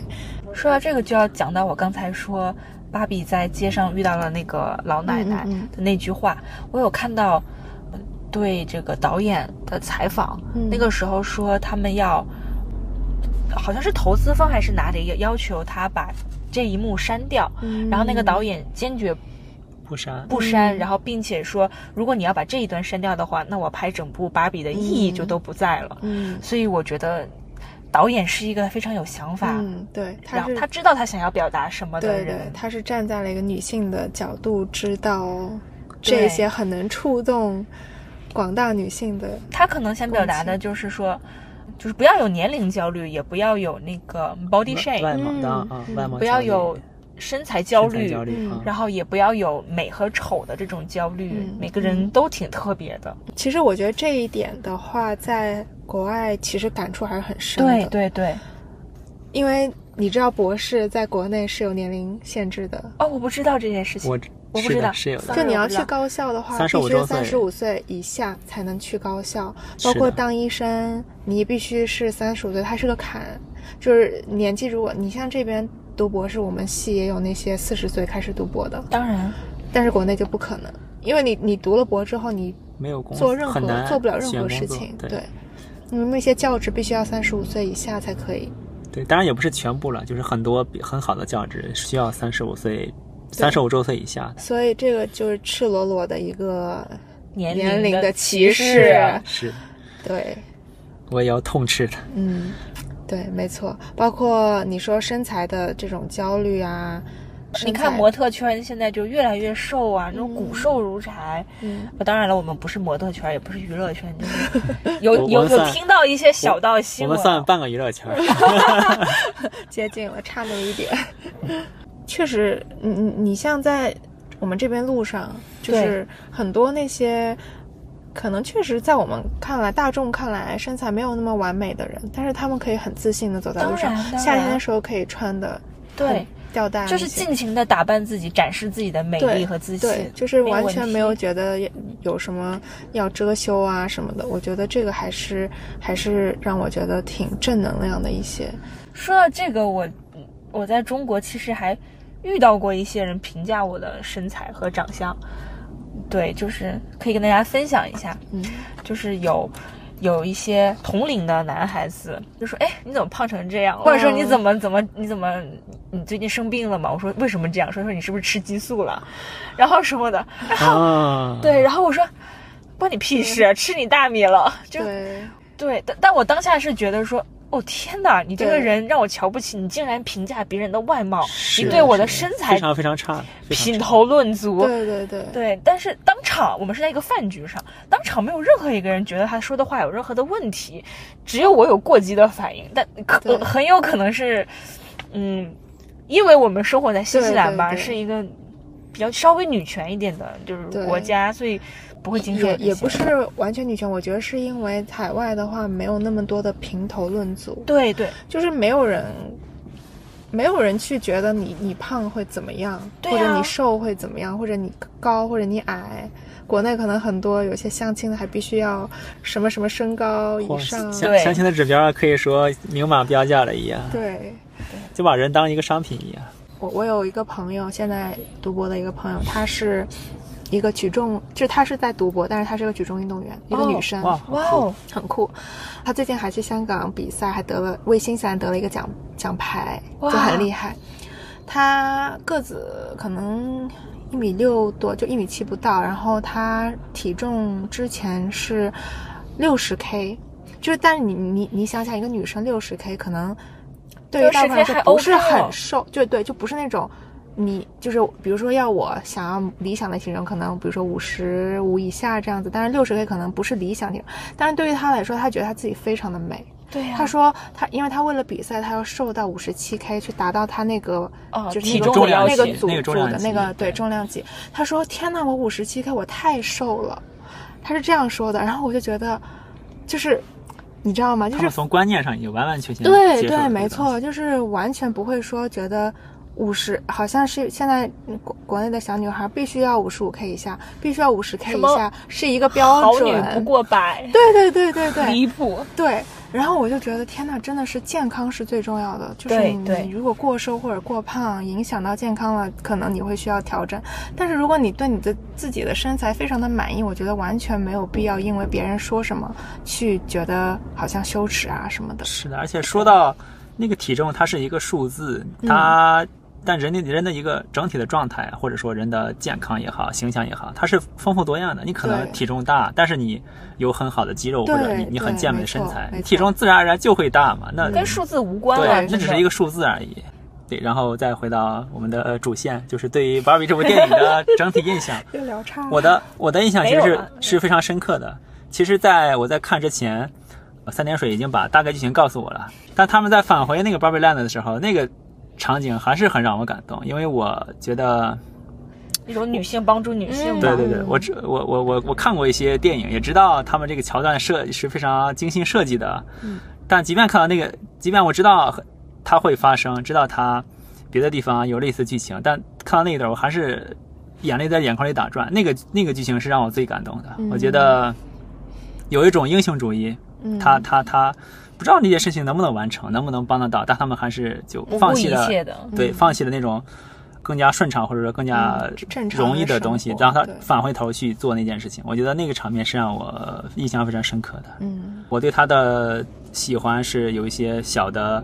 说到这个，就要讲到我刚才说。芭比在街上遇到了那个老奶奶的那句话，我有看到对这个导演的采访。那个时候说他们要，好像是投资方还是哪里要要求他把这一幕删掉，然后那个导演坚决
不删
不删，然后并且说，如果你要把这一段删掉的话，那我拍整部芭比的意义就都不在了。嗯，所以我觉得。导演是一个非常有想法，
嗯，对，他
他知道他想要表达什么的
人，他是站在了一个女性的角度，知道这些很能触动广大女性的。
他可能想表达的就是说，就是不要有年龄焦虑，也不要有那个 body shame，
外貌的啊，外貌
不要有身材焦虑，然后也不要有美和丑的这种焦虑。每个人都挺特别的。
其实我觉得这一点的话，在。国外其实感触还是很深
的，对对对，
因为你知道博士在国内是有年龄限制的。
哦，我不知道这件事情，
我
我不知道，
是有的，
就你要去高校的话，必须三十五岁以下才能去高校，包括当医生，你必须是三十五岁，它是个坎，就是年纪，如果你像这边读博士，我们系也有那些四十岁开始读博的，
当然，
但是国内就不可能，因为你你读了博之后，你
没有
做任何做不了任何事情，
对。
你们那些教职必须要三十五岁以下才可以。
对，当然也不是全部了，就是很多很好的教职需要三十五岁、三十五周岁以下。
所以这个就是赤裸裸的一个
年
龄
的
歧
视。
是，
对，
我也要痛斥他。
嗯，对，没错，包括你说身材的这种焦虑啊。
你看模特圈现在就越来越瘦啊，那种骨瘦如柴。嗯，当然了，我们不是模特圈，也不是娱乐圈，就是 *laughs* 有有有听到一些小道新
闻。我们算半个娱乐圈，*laughs* *laughs*
接近了，差那么一点。确实，你你你像在我们这边路上，就是很多那些可能确实在我们看来，大众看来身材没有那么完美的人，但是他们可以很自信的走在路上，夏天的时候可以穿的
对。
吊带，
就是尽情的打扮自己，展示自己的美丽和自信，
对，就是完全没有觉得有什么要遮羞啊什么的。我觉得这个还是还是让我觉得挺正能量的一些。
说到这个，我我在中国其实还遇到过一些人评价我的身材和长相，对，就是可以跟大家分享一下，
嗯，
就是有。有一些同龄的男孩子就说：“哎，你怎么胖成这样？或者说你怎么怎么你怎么你最近生病了吗？”我说：“为什么这样？”说说你是不是吃激素了？然后什么的。然后对，然后我说：“关你屁事，吃你大米了。”就对，但但我当下是觉得说。哦天哪！你这个人让我瞧不起，你竟然评价别人的外貌，你对我的身材
非常非常差，
品头论足。
对对对
对，但是当场我们是在一个饭局上，当场没有任何一个人觉得他说的话有任何的问题，只有我有过激的反应。但可很有可能是，嗯，因为我们生活在新西兰吧，是一个比较稍微女权一点的，就是国家，所以。不会经受
也也不是完全女权，我觉得是因为海外的话没有那么多的评头论足。
对对，
就是没有人，没有人去觉得你你胖会怎么样，或者你瘦会怎么样，或者你高或者你矮。国内可能很多有些相亲的还必须要什么什么身高以上，
相相亲的指标可以说明码标价了一样。
对，
就把人当一个商品一样。
我我有一个朋友，现在读博的一个朋友，他是。一个举重，就是她是在读博，但是她是个举重运动员，一个女生，
哇
哦，
很酷。她最近还去香港比赛，还得了为新西兰得了一个奖奖牌，就很厉害。她个子可能一米六多，就一米七不到。然后她体重之前是六十 K，就是但是你你你想想，一个女生六十 K 可能对于大部分来说不是很瘦，就对，就不是那种。你就是，比如说要我想要理想的体重，可能比如说五十五以下这样子，但是六十 K 可能不是理想体重。但是对于他来说，他觉得他自己非常的美。
对呀。
他说他，因为他为了比赛，他要瘦到五十七 K 去达到他那个就是
体重
的那个组
组
的那个对重量级。他说：“天呐，我五十七 K 我太瘦了。”他是这样说的。然后我就觉得，就是你知道吗？就是
从观念上已经完完全全
对对，没错，就是完全不会说觉得。五十好像是现在国国内的小女孩必须要五十五 K 以下，必须要五十 K 以下是一个标
准。好女不过百。
对对对对对。
离谱。
对，然后我就觉得天呐，真的是健康是最重要的。就是你如果过瘦或者过胖，影响到健康了，可能你会需要调整。但是如果你对你的自己的身材非常的满意，我觉得完全没有必要因为别人说什么去觉得好像羞耻啊什么的。
是的，而且说到那个体重，它是一个数字，它。但人的人的一个整体的状态，或者说人的健康也好，形象也好，它是丰富多样的。你可能体重大，但是你有很好的肌肉，或者你你很健美的身材，体重自然而然就会大嘛。那
跟数字无关
对，那只是一个数字而已。对，然后再回到我们的主线，就是对于《芭比》这部电影的整体印象。*laughs*
又聊差。
我的我的印象其实是是非常深刻的。其实，在我在看之前，三点水已经把大概剧情告诉我了。但他们在返回那个 Barbie Land 的时候，那个。场景还是很让我感动，因为我觉得
一种女性帮助女性。
对对对，我知我我我我看过一些电影，也知道他们这个桥段设是非常精心设计的。
嗯。
但即便看到那个，即便我知道它会发生，知道它别的地方有类似剧情，但看到那一段，我还是眼泪在眼眶里打转。那个那个剧情是让我最感动的。我觉得有一种英雄主义。
嗯。
他他他。不知道那件事情能不能完成，能不能帮得到，但他们还是就放弃了，对，放弃了那种更加顺畅或者说更加容易的东西，让他返回头去做那件事情。我觉得那个场面是让我印象非常深刻的。
嗯，
我对他的喜欢是有一些小的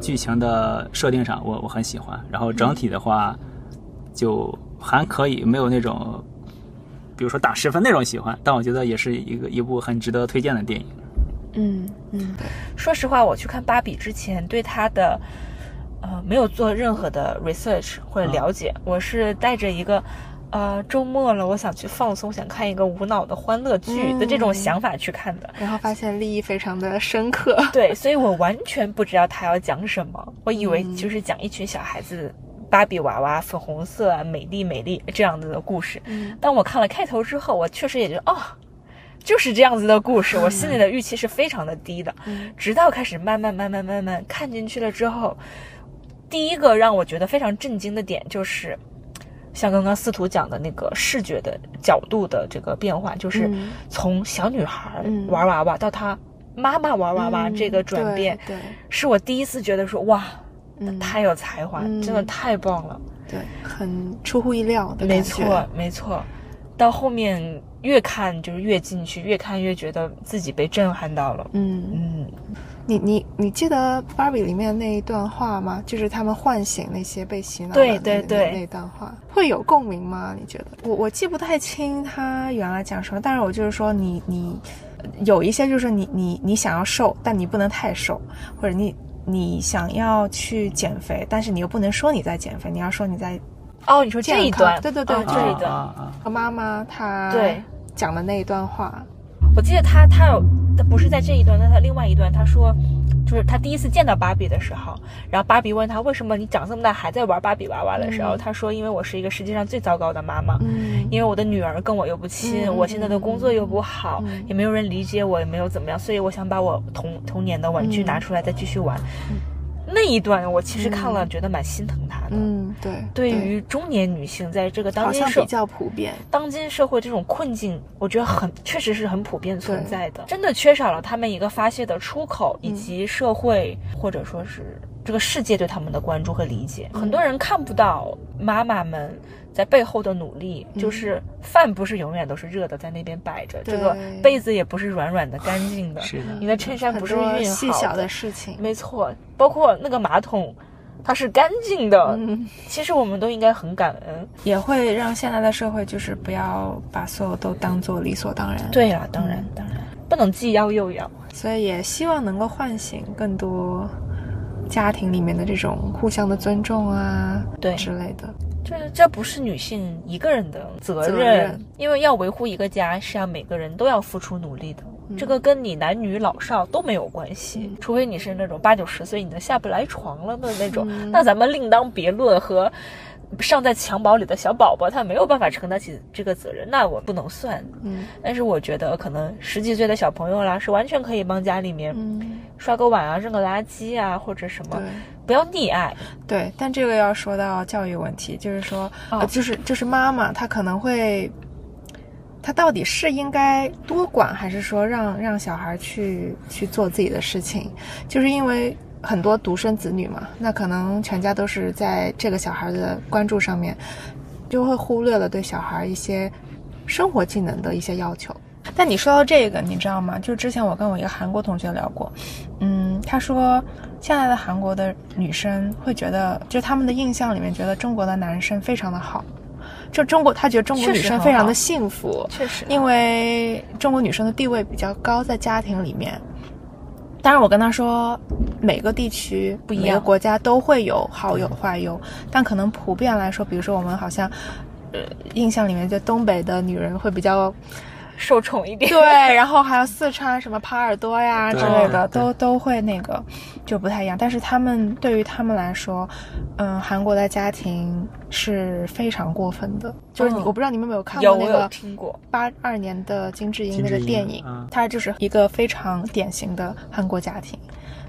剧情的设定上，我我很喜欢。然后整体的话就还可以，没有那种比如说打十分那种喜欢，但我觉得也是一个一部很值得推荐的电影。
嗯嗯，
说实话，我去看芭比之前，对她的呃没有做任何的 research 或者了解，我是带着一个呃周末了，我想去放松，想看一个无脑的欢乐剧的这种想法去看的，
然后发现利益非常的深刻，
对，所以我完全不知道他要讲什么，我以为就是讲一群小孩子芭比娃娃粉红色美丽美丽这样子的故事，当我看了开头之后，我确实也觉得哦。就是这样子的故事，我心里的预期是非常的低的，直到开始慢慢慢慢慢慢看进去了之后，第一个让我觉得非常震惊的点就是，像刚刚司徒讲的那个视觉的角度的这个变化，就是从小女孩玩娃娃到她妈妈玩娃娃这个转变，
对，
是我第一次觉得说哇，太有才华，真的太棒了，
对，很出乎意料的
没错，没错。到后面越看就是越进去，越看越觉得自己被震撼到了，嗯嗯。
你你你记得芭比里面那一段话吗？就是他们唤醒那些被洗脑
的对对对
那段话，会有共鸣吗？你觉得？我我记不太清他原来讲什么，但是我就是说你你有一些就是你你你想要瘦，但你不能太瘦，或者你你想要去减肥，但是你又不能说你在减肥，你要说你在
哦，你说这一段，
对对对，
这一段
和妈妈她
对
讲的那一段话。
我记得她她有，他不是在这一段，那他另外一段，她说，就是他第一次见到芭比的时候，然后芭比问他为什么你长这么大还在玩芭比娃娃的时候，他说因为我是一个世界上最糟糕的妈妈，嗯，因为我的女儿跟我又不亲，我现在的工作又不好，也没有人理解我，也没有怎么样，所以我想把我童童年的玩具拿出来再继续玩。那一段我其实看了，觉得蛮心疼她的。
嗯，对。
对于中年女性，在这个当今社
比较普遍，
当今社会这种困境，我觉得很确实是很普遍存在的。真的缺少了他们一个发泄的出口，以及社会或者说是这个世界对他们的关注和理解。很多人看不到妈妈们。在背后的努力，就是饭不是永远都是热的，在那边摆着，这个被子也不是软软的、干净的，
是的。
你的衬衫不是熨好的，
细小的事情，
没错。包括那个马桶，它是干净的。嗯，其实我们都应该很感恩，
也会让现在的社会就是不要把所有都当做理所当然。
对呀，当然当然，不能既要又要。
所以也希望能够唤醒更多家庭里面的这种互相的尊重啊，
对
之类的。
这这不是女性一个人的责任，因为要维护一个家，是要每个人都要付出努力的。这个跟你男女老少都没有关系，除非你是那种八九十岁你都下不来床了的那种，那咱们另当别论。和尚在襁褓里的小宝宝，他没有办法承担起这个责任，那我不能算。嗯，但是我觉得可能十几岁的小朋友啦，是完全可以帮家里面刷个碗啊、扔个垃圾啊，或者什么。不要溺爱，
对，但这个要说到教育问题，就是说，呃，就是就是妈妈她可能会，她到底是应该多管，还是说让让小孩去去做自己的事情？就是因为很多独生子女嘛，那可能全家都是在这个小孩的关注上面，就会忽略了对小孩一些生活技能的一些要求。但你说到这个，你知道吗？就之前我跟我一个韩国同学聊过，嗯，他说。现在的韩国的女生会觉得，就他们的印象里面觉得中国的男生非常的好，就中国他觉得中国女生非常的幸福，
确实，
因为中国女生的地位比较高，在家庭里面。当然，我跟他说，每个地区不一样，国家都会有好有坏有，但可能普遍来说，比如说我们好像，呃，印象里面就东北的女人会比较。
受宠一点，
对，*laughs* 然后还有四川什么耙耳朵呀之类的，都都会那个就不太一样。但是他们对于他们来说，嗯，韩国的家庭是非常过分的。就是你，我不知道你们有没有看过那个
听过
八二年的金智英那个电影，它就是一个非常典型的韩国家庭。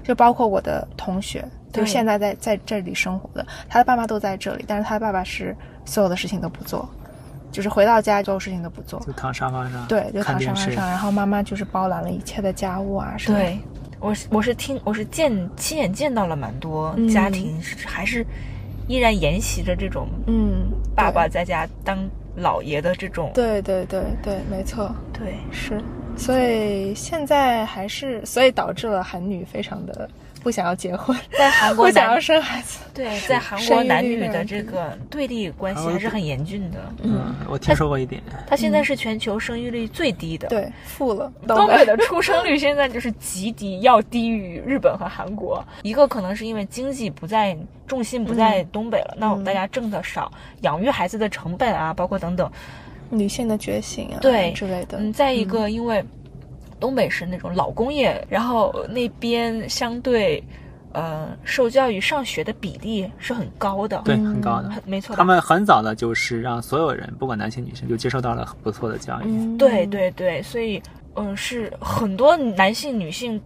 就包括我的同学，就现在在在这里生活的，他的爸妈都在这里，但是他的爸爸是所有的事情都不做。就是回到家，所有事情都不做，
就躺沙发上，
对，就躺沙发上，然后妈妈就是包揽了一切的家务啊什么。
对，我我是听，我是见亲眼见到了蛮多家庭是还是依然沿袭着这种，嗯，爸爸在家当老爷的这种。
对对对对，没错，
对
是，所以现在还是，所以导致了韩女非常的。不想要结婚，
在韩国
不想要生孩子。
对，在韩国男女的这个对立关系还是很严峻的。
嗯，我听说过一点。
他现在是全球生育率最低的，
对，负了。
东北的出生率现在就是极低，要低于日本和韩国。一个可能是因为经济不在，重心不在东北了，那我们大家挣的少，养育孩子的成本啊，包括等等，
女性的觉醒啊，
对
之类的。
嗯，再一个因为。东北是那种老工业，然后那边相对，呃，受教育、上学的比例是很高的，
对，很高的，
没错。
他们很早的就是让所有人，不管男性女性，就接受到了很不错的教育。
对对对，所以，嗯，是很多男性、女性，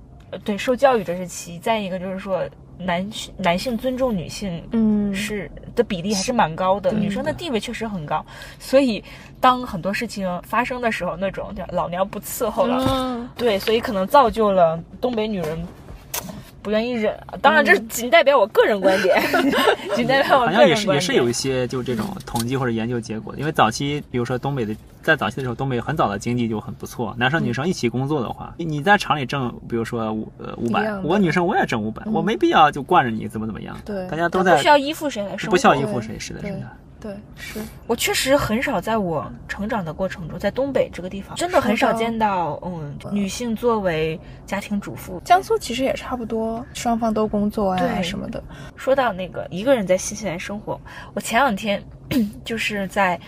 对，受教育这是其。再一个就是说，男男性尊重女性，
嗯，
是的比例还是蛮高的。女生的地位确实很高，所以当很多事情发生的时候，那种叫老娘不伺候了，对，所以可能造就了东北女人。不愿意忍，当然这仅代表我个人观点，*laughs* 仅代表我个人观点。好
像也是也是有一些就这种统计或者研究结果，因为早期比如说东北的在早期的时候，东北很早的经济就很不错，男生女生一起工作的话，你在厂里挣，比如说五呃五百，我女生我也挣五百，我没必要就惯着你怎么怎么样，
对，
大家都在
不需要依附谁来生活，
不需要依附谁，是的，是的。
对，是
我确实很少在我成长的过程中，在东北这个地方，真的很少见到，嗯，女性作为家庭主妇。
江苏其实也差不多，双方都工作啊什么的。
说到那个一个人在新西兰生活，我前两天 *clears throat* 就是在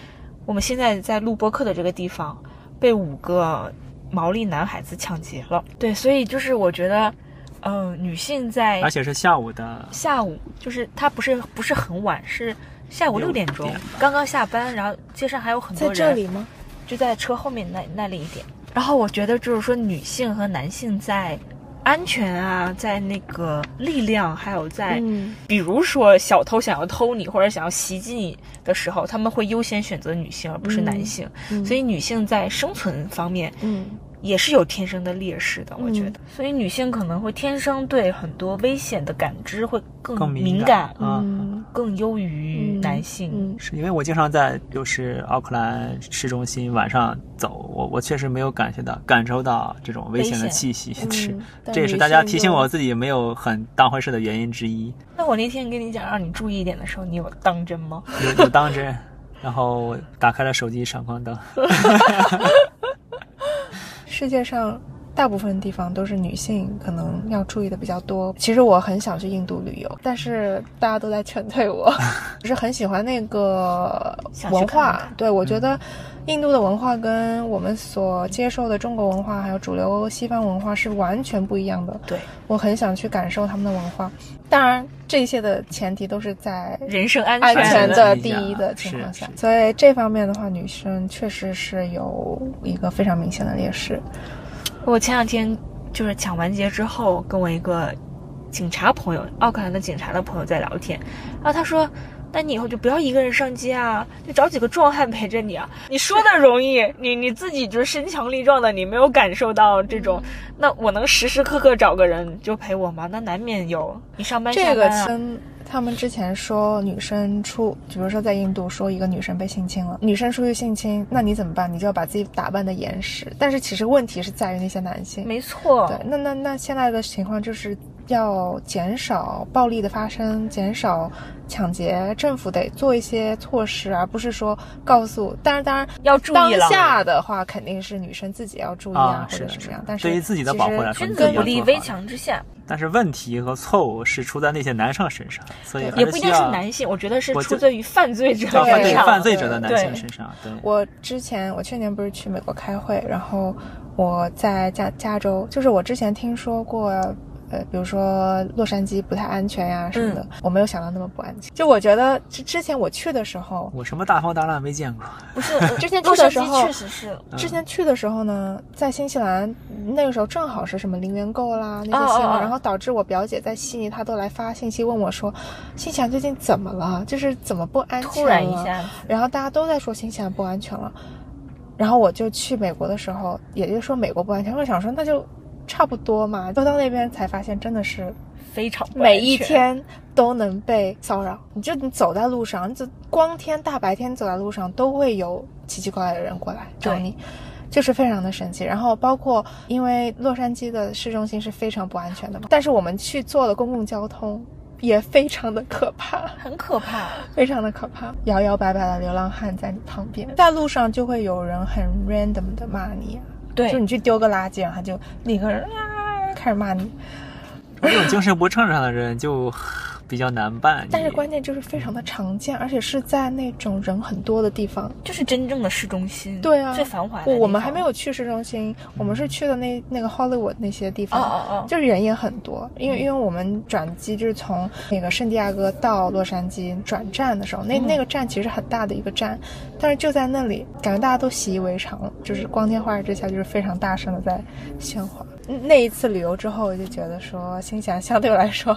我们现在在录播课的这个地方，被五个毛利男孩子抢劫了。对，所以就是我觉得，嗯，女性在，
而且是下午的
下午，就是他不是不是很晚，是。下午六点钟，刚刚下班，然后街上还有很多人。
在这里吗？
就在车后面那那里一点。然后我觉得就是说，女性和男性在安全啊，在那个力量，还有在，比如说小偷想要偷你或者想要袭击你的时候，他们会优先选择女性而不是男性。所以女性在生存方面，嗯。也是有天生的劣势的，我觉得，所以女性可能会天生对很多危险的感知会更
敏
感啊，更优于男性。
是因为我经常在就是奥克兰市中心晚上走，我我确实没有感觉到感受到这种危险的气息，是这也是大家提醒我自己没有很当回事的原因之一。
那我那天跟你讲让你注意一点的时候，你有当真吗？
有有当真，然后打开了手机闪光灯。*laughs*
世界上大部分地方都是女性可能要注意的比较多。其实我很想去印度旅游，但是大家都在劝退我。*laughs* 不是很喜欢那个文化，对我觉得。印度的文化跟我们所接受的中国文化，还有主流西方文化是完全不一样的。
对
我很想去感受他们的文化，当然这些的前提都是在
人身安
全的第一的情况下。所以这方面的话，女生确实是有一个非常明显的劣势。
我前两天就是抢完劫之后，跟我一个警察朋友，奥克兰的警察的朋友在聊天，然后他说。那你以后就不要一个人上街啊，就找几个壮汉陪着你啊。你说的容易，你你自己就是身强力壮的，你没有感受到这种。那我能时时刻刻找个人就陪我吗？那难免有。你上班
这个跟他们之前说女生出，比如说在印度说一个女生被性侵了，女生出去性侵，那你怎么办？你就要把自己打扮的严实。但是其实问题是在于那些男性。
没错。
对，那那那现在的情况就是。要减少暴力的发生，减少抢劫，政府得做一些措施，而不是说告诉。但是，当然
要注意
了。当下的话，肯定是女生自己要注意啊，或者怎么样。但是
对于自己的保护来说，
君子不立危墙之下。
但是问题和错误是出在那些男生身上，所以
也不一定是男性。我觉得是出自于犯罪者
对犯罪者的男性身上。对。
我之前，我去年不是去美国开会，然后我在加加州，就是我之前听说过。呃，比如说洛杉矶不太安全呀什么的，我没有想到那么不安全。就我觉得之之前我去的时候，
我什么大风大浪没见过。*laughs*
不是，*laughs* 之前去的时候确实是。
之前去的时候呢，在新西兰那个时候正好是什么零元购啦那些新闻，然后导致我表姐在悉尼，她都来发信息问我说，新西兰最近怎么了？就是怎么不安全了？突
然一下，
然后大家都在说新西兰不安全了，然后我就去美国的时候，也就说美国不安全，我想说那就。差不多嘛，都到那边才发现，真的是
非常
每一天都能被骚扰。你就你走在路上，就光天大白天走在路上，都会有奇奇怪怪的人过来找你，就是非常的神奇。然后包括因为洛杉矶的市中心是非常不安全的嘛，但是我们去坐的公共交通也非常的可怕，
很可怕，*laughs*
非常的可怕。摇摇摆摆的流浪汉在你旁边，在路上就会有人很 random 的骂你。
对，
就你去丢个垃圾，然后就立刻啊开始骂你。*laughs*
这种精神不正常的人就。比较难办，
但是关键就是非常的常见，而且是在那种人很多的地方，
就是真正的市中心。
对啊，
最繁华。
我们还没有去市中心，我们是去的那那个 Hollywood 那些地方，哦哦哦，就是人也很多。因为因为我们转机就是从那个圣地亚哥到洛杉矶转站的时候，那那个站其实很大的一个站，但是就在那里，感觉大家都习以为常了，就是光天化日之下就是非常大声的在喧哗。那一次旅游之后，我就觉得说，心想相对来说，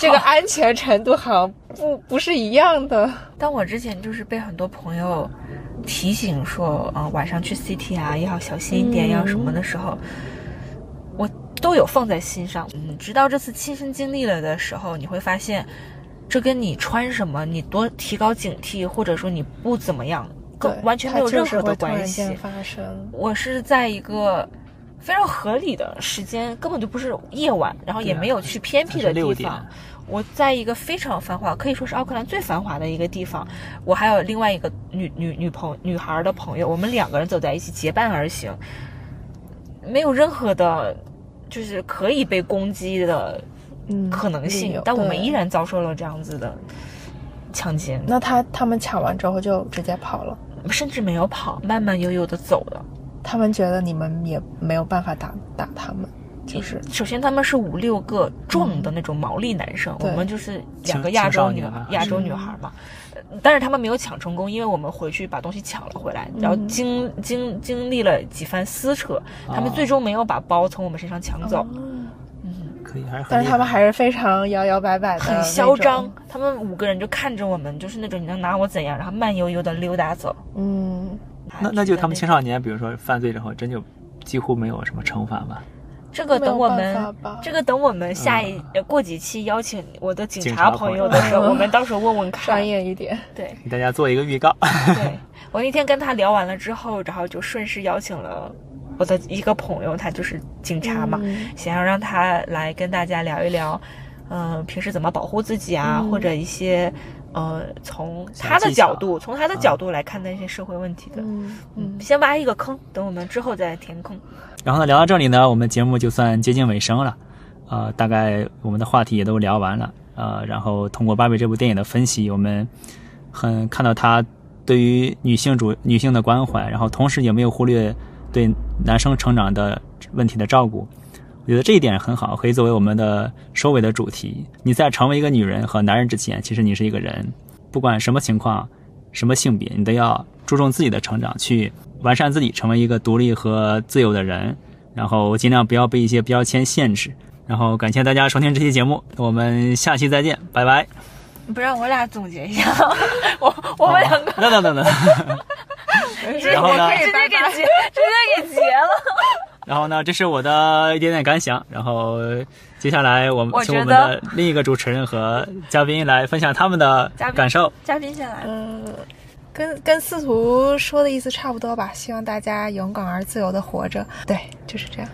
这个安全程度好像不不是一样的。
但我之前就是被很多朋友提醒说，嗯，晚上去 City 啊要小心一点，要什么的时候，我都有放在心上。嗯，直到这次亲身经历了的时候，你会发现，这跟你穿什么，你多提高警惕，或者说你不怎么样，完全没有任何的关系。
发生。
我是在一个。非常合理的时间，根本就不是夜晚，然后也没有去偏僻的地方。我在一个非常繁华，可以说是奥克兰最繁华的一个地方。我还有另外一个女女女朋女孩的朋友，我们两个人走在一起，结伴而行，没有任何的，就是可以被攻击的可能性。但我们依然遭受了这样子的抢劫。
那他他们抢完之后就直接跑了，
甚至没有跑，慢慢悠悠的走了。
他们觉得你们也没有办法打打他们，就是
首先他们是五六个壮的那种毛利男生，我们就是两个亚洲女亚洲女孩嘛，但是他们没有抢成功，因为我们回去把东西抢了回来，然后经经经历了几番撕扯，他们最终没有把包从我们身上抢走。
嗯，可以，还是
但是他们还是非常摇摇摆摆的，
很嚣张。他们五个人就看着我们，就是那种你能拿我怎样，然后慢悠悠的溜达走。
嗯。
那那就他们青少年，比如说犯罪之后，真就几乎没有什么惩罚吧？
这个等我们，这个等我们下一过几期邀请我的警察朋友的时候，*laughs* 我们到时候问问看，
专业一点。
对，
给大家做一个预告。*laughs*
对我那天跟他聊完了之后，然后就顺势邀请了我的一个朋友，他就是警察嘛，想要让他来跟大家聊一聊，嗯，平时怎么保护自己啊，或者一些。呃，从他的角度，从他的角度来看待一些社会问题的，嗯，先挖一个坑，等我们之后再填坑。
然后呢，聊到这里呢，我们节目就算接近尾声了，呃，大概我们的话题也都聊完了，呃，然后通过《芭比》这部电影的分析，我们很看到他对于女性主女性的关怀，然后同时也没有忽略对男生成长的问题的照顾。我觉得这一点很好，可以作为我们的收尾的主题。你在成为一个女人和男人之前，其实你是一个人，不管什么情况、什么性别，你都要注重自己的成长，去完善自己，成为一个独立和自由的人。然后尽量不要被一些标签限制。然后感谢大家收听这期节目，我们下期再见，拜拜。
不让我俩总结一下，我我们两个
等等等等，*laughs* *laughs* 然后呢？
直接给结，直接给结了。*laughs*
然后呢，这是我的一点点感想。然后接下来我们请我们的 *laughs* 另一个主持人和嘉宾来分享他们的感受。
嘉宾先来。
嗯，跟跟司徒说的意思差不多吧。希望大家勇敢而自由的活着。对，就是这样。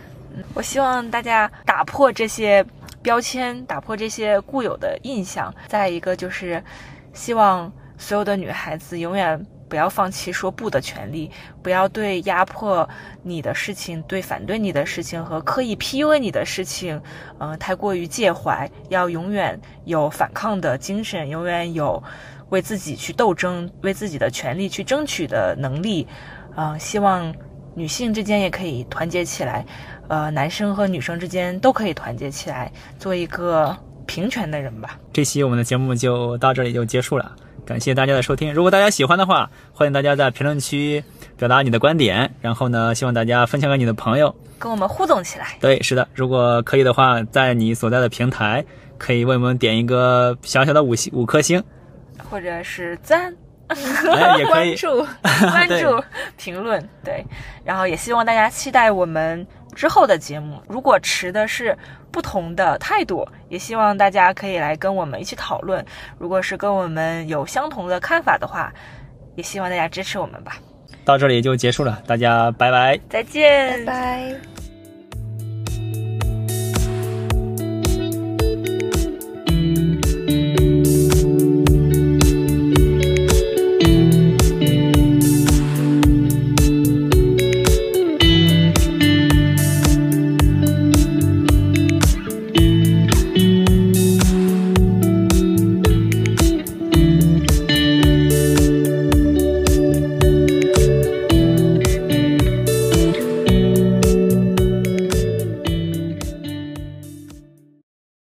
我希望大家打破这些标签，打破这些固有的印象。再一个就是，希望所有的女孩子永远。不要放弃说不的权利，不要对压迫你的事情、对反对你的事情和刻意 PUA 你的事情，嗯，太过于介怀。要永远有反抗的精神，永远有为自己去斗争、为自己的权利去争取的能力。嗯，希望女性之间也可以团结起来，呃，男生和女生之间都可以团结起来，做一个平权的人吧。
这期我们的节目就到这里就结束了。感谢大家的收听，如果大家喜欢的话，欢迎大家在评论区表达你的观点，然后呢，希望大家分享给你的朋友，
跟我们互动起来。
对，是的，如果可以的话，在你所在的平台，可以为我们点一个小小的五星五颗星，
或者是赞，
也可以。
关注 *laughs* 关注评论，对，然后也希望大家期待我们。之后的节目，如果持的是不同的态度，也希望大家可以来跟我们一起讨论。如果是跟我们有相同的看法的话，也希望大家支持我们吧。
到这里就结束了，大家拜拜，
再见，
拜拜。